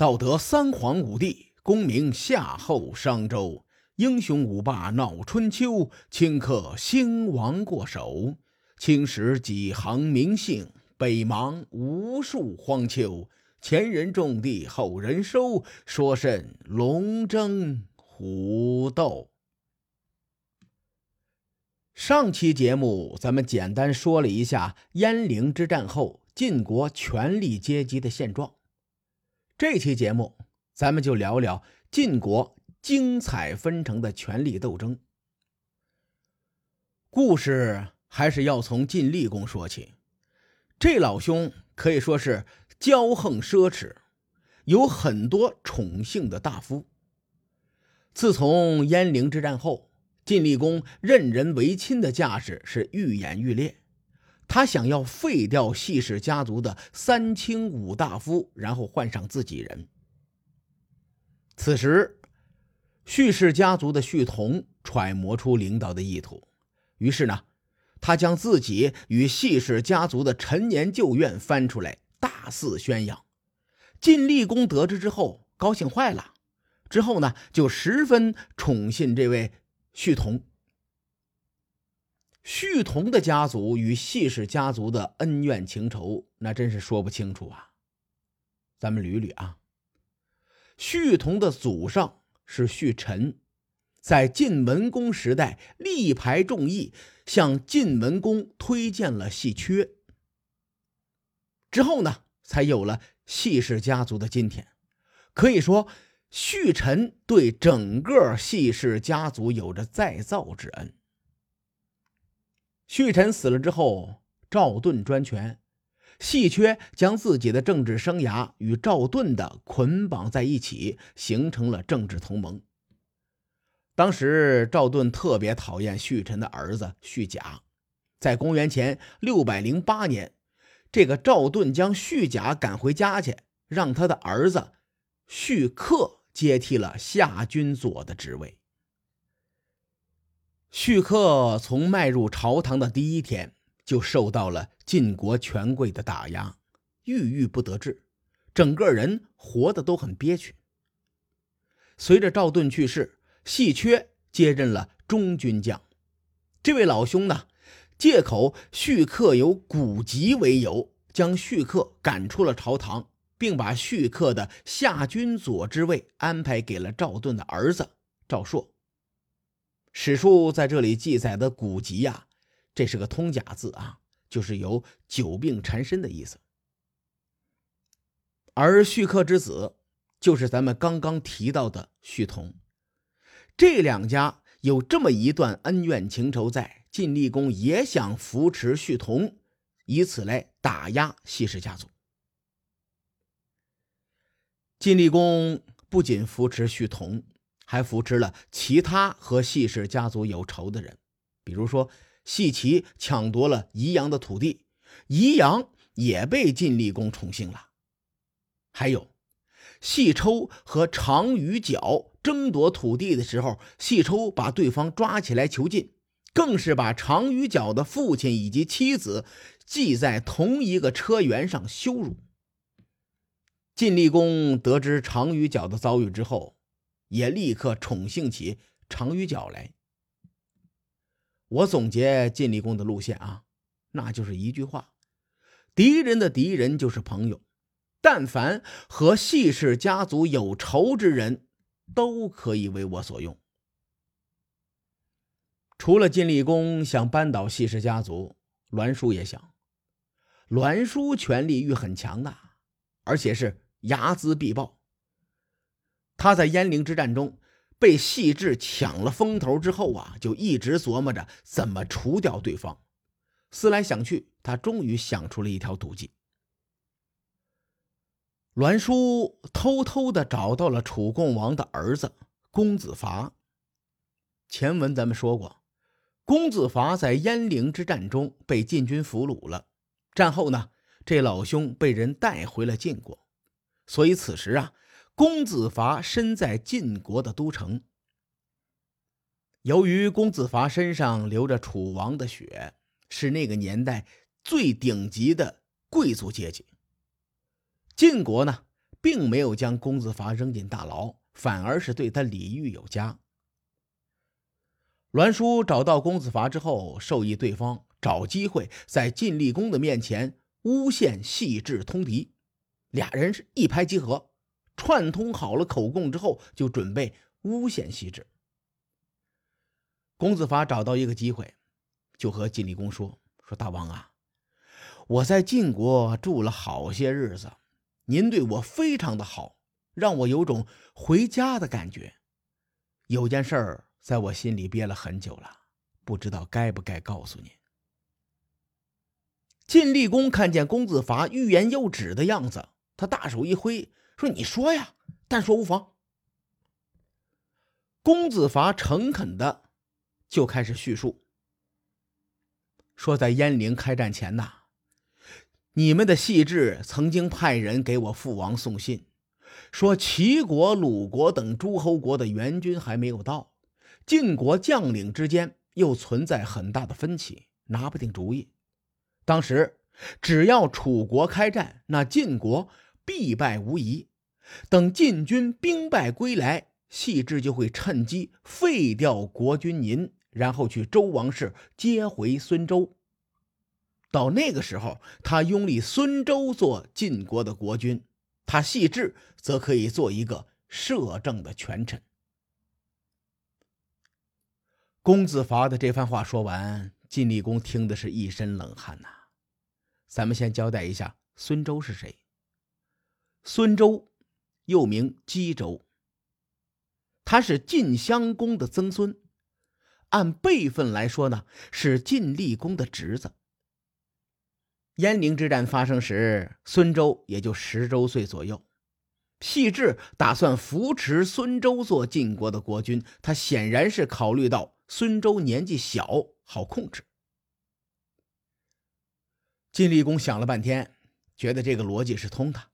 道德三皇五帝，功名夏后商周，英雄五霸闹春秋，顷刻兴亡过手。青史几行名姓，北邙无数荒丘。前人种地，后人收，说甚龙争虎斗？上期节目咱们简单说了一下鄢陵之战后晋国权力阶级的现状，这期节目咱们就聊聊晋国精彩纷呈的权力斗争。故事还是要从晋厉公说起，这老兄可以说是。骄横奢侈，有很多宠幸的大夫。自从鄢陵之战后，晋厉公任人唯亲的架势是愈演愈烈。他想要废掉细氏家族的三卿五大夫，然后换上自己人。此时，叙氏家族的叙同揣摩出领导的意图，于是呢，他将自己与细氏家族的陈年旧怨翻出来。大肆宣扬，晋厉公得知之后高兴坏了，之后呢就十分宠信这位胥同。胥同的家族与谢氏家族的恩怨情仇，那真是说不清楚啊。咱们捋捋啊，胥同的祖上是胥臣，在晋文公时代力排众议，向晋文公推荐了细缺。之后呢，才有了谢氏家族的今天。可以说，胥臣对整个谢氏家族有着再造之恩。胥臣死了之后，赵盾专权，细缺将自己的政治生涯与赵盾的捆绑在一起，形成了政治同盟。当时赵盾特别讨厌胥臣的儿子胥甲，在公元前六百零八年。这个赵盾将胥甲赶回家去，让他的儿子胥克接替了夏军佐的职位。胥克从迈入朝堂的第一天就受到了晋国权贵的打压，郁郁不得志，整个人活得都很憋屈。随着赵盾去世，细缺接任了中军将。这位老兄呢？借口胥克有古籍为由，将胥克赶出了朝堂，并把胥克的夏军佐之位安排给了赵盾的儿子赵朔。史书在这里记载的古籍呀，这是个通假字啊，就是有久病缠身的意思。而胥克之子就是咱们刚刚提到的胥同，这两家有这么一段恩怨情仇在。晋厉公也想扶持胥同，以此来打压谢氏家族。晋厉公不仅扶持胥同，还扶持了其他和谢氏家族有仇的人，比如说谢齐抢夺了宜阳的土地，宜阳也被晋厉公宠幸了。还有细抽和常于角争夺土地的时候，细抽把对方抓起来囚禁。更是把常于角的父亲以及妻子系在同一个车辕上羞辱。晋厉公得知常于角的遭遇之后，也立刻宠幸起常于角来。我总结晋厉公的路线啊，那就是一句话：敌人的敌人就是朋友。但凡和谢氏家族有仇之人，都可以为我所用。除了晋厉公想扳倒谢氏家族，栾书也想。栾书权力欲很强大，而且是睚眦必报。他在鄢陵之战中被细致抢了风头之后啊，就一直琢磨着怎么除掉对方。思来想去，他终于想出了一条毒计。栾书偷偷的找到了楚共王的儿子公子伐。前文咱们说过。公子伐在鄢陵之战中被晋军俘虏了，战后呢，这老兄被人带回了晋国，所以此时啊，公子伐身在晋国的都城。由于公子伐身上流着楚王的血，是那个年代最顶级的贵族阶级。晋国呢，并没有将公子伐扔进大牢，反而是对他礼遇有加。栾书找到公子伐之后，授意对方找机会在晋厉公的面前诬陷细致通敌，俩人是一拍即合，串通好了口供之后，就准备诬陷细致。公子伐找到一个机会，就和晋厉公说：“说大王啊，我在晋国住了好些日子，您对我非常的好，让我有种回家的感觉。有件事儿。”在我心里憋了很久了，不知道该不该告诉您。晋厉公看见公子伐欲言又止的样子，他大手一挥，说：“你说呀，但说无妨。”公子伐诚恳的就开始叙述，说在鄢陵开战前呐，你们的细致曾经派人给我父王送信，说齐国、鲁国等诸侯国的援军还没有到。晋国将领之间又存在很大的分歧，拿不定主意。当时只要楚国开战，那晋国必败无疑。等晋军兵败归来，细致就会趁机废掉国君您，然后去周王室接回孙周。到那个时候，他拥立孙周做晋国的国君，他细致则可以做一个摄政的权臣。公子伐的这番话说完，晋厉公听的是一身冷汗呐。咱们先交代一下，孙周是谁？孙周又名姬周，他是晋襄公的曾孙，按辈分来说呢，是晋厉公的侄子。鄢陵之战发生时，孙周也就十周岁左右。细致打算扶持孙周做晋国的国君，他显然是考虑到。孙周年纪小，好控制。晋厉公想了半天，觉得这个逻辑是通的，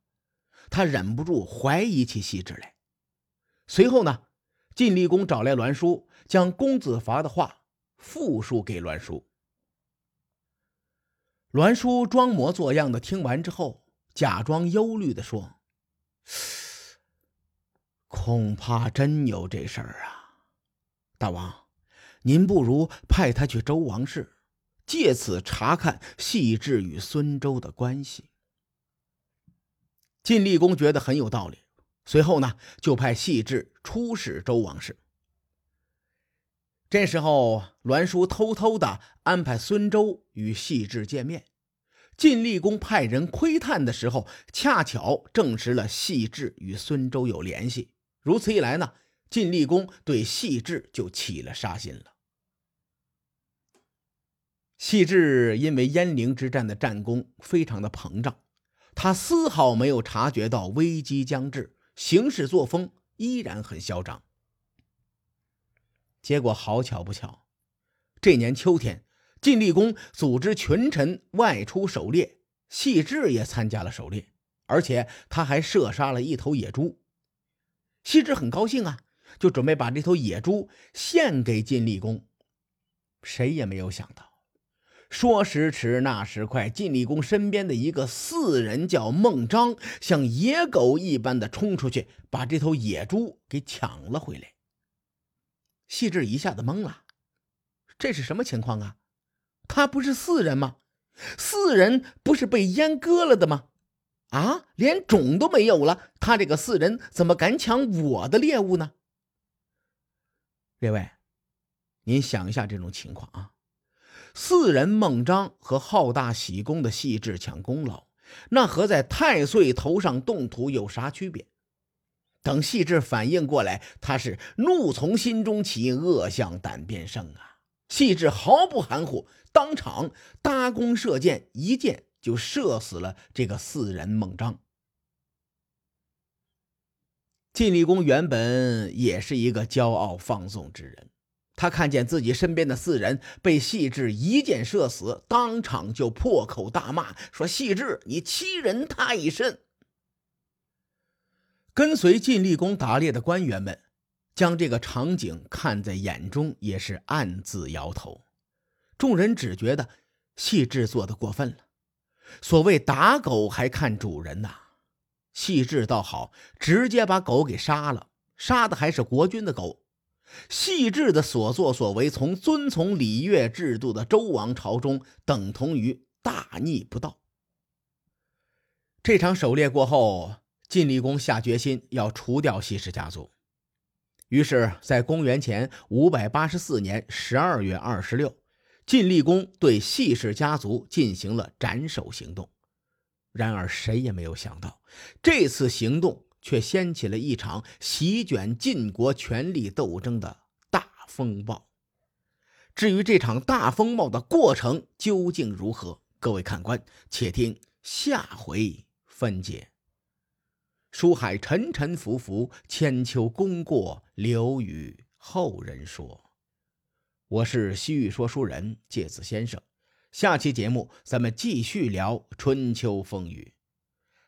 他忍不住怀疑起细致来。随后呢，晋厉公找来栾书，将公子伐的话复述给栾书。栾书装模作样的听完之后，假装忧虑的说：“恐怕真有这事儿啊，大王。”您不如派他去周王室，借此查看细致与孙周的关系。晋厉公觉得很有道理，随后呢，就派细致出使周王室。这时候，栾书偷偷的安排孙周与细致见面。晋厉公派人窥探的时候，恰巧证实了细致与孙周有联系。如此一来呢，晋厉公对细致就起了杀心了。细致因为鄢陵之战的战功非常的膨胀，他丝毫没有察觉到危机将至，行事作风依然很嚣张。结果好巧不巧，这年秋天，晋厉公组织群臣外出狩猎，细致也参加了狩猎，而且他还射杀了一头野猪。细致很高兴啊，就准备把这头野猪献给晋厉公。谁也没有想到。说时迟，那时快，晋厉公身边的一个四人叫孟章，像野狗一般的冲出去，把这头野猪给抢了回来。细致一下子懵了，这是什么情况啊？他不是四人吗？四人不是被阉割了的吗？啊，连种都没有了，他这个四人怎么敢抢我的猎物呢？列位，您想一下这种情况啊。四人孟章和好大喜功的细致抢功劳，那和在太岁头上动土有啥区别？等细致反应过来，他是怒从心中起，恶向胆边生啊！细致毫不含糊，当场搭弓射箭，一箭就射死了这个四人孟章。晋厉公原本也是一个骄傲放纵之人。他看见自己身边的四人被细致一箭射死，当场就破口大骂，说：“细致，你欺人太甚！”跟随晋厉公打猎的官员们将这个场景看在眼中，也是暗自摇头。众人只觉得细致做的过分了。所谓打狗还看主人呐，细致倒好，直接把狗给杀了，杀的还是国君的狗。细致的所作所为，从遵从礼乐制度的周王朝中，等同于大逆不道。这场狩猎过后，晋厉公下决心要除掉西氏家族。于是，在公元前五百八十四年十二月二十六，晋厉公对细氏家族进行了斩首行动。然而，谁也没有想到，这次行动却掀起了一场席卷晋国权力斗争的大风暴。至于这场大风暴的过程究竟如何，各位看官，且听下回分解。书海沉沉浮浮，千秋功过留与后人说。我是西域说书人介子先生。下期节目咱们继续聊春秋风雨，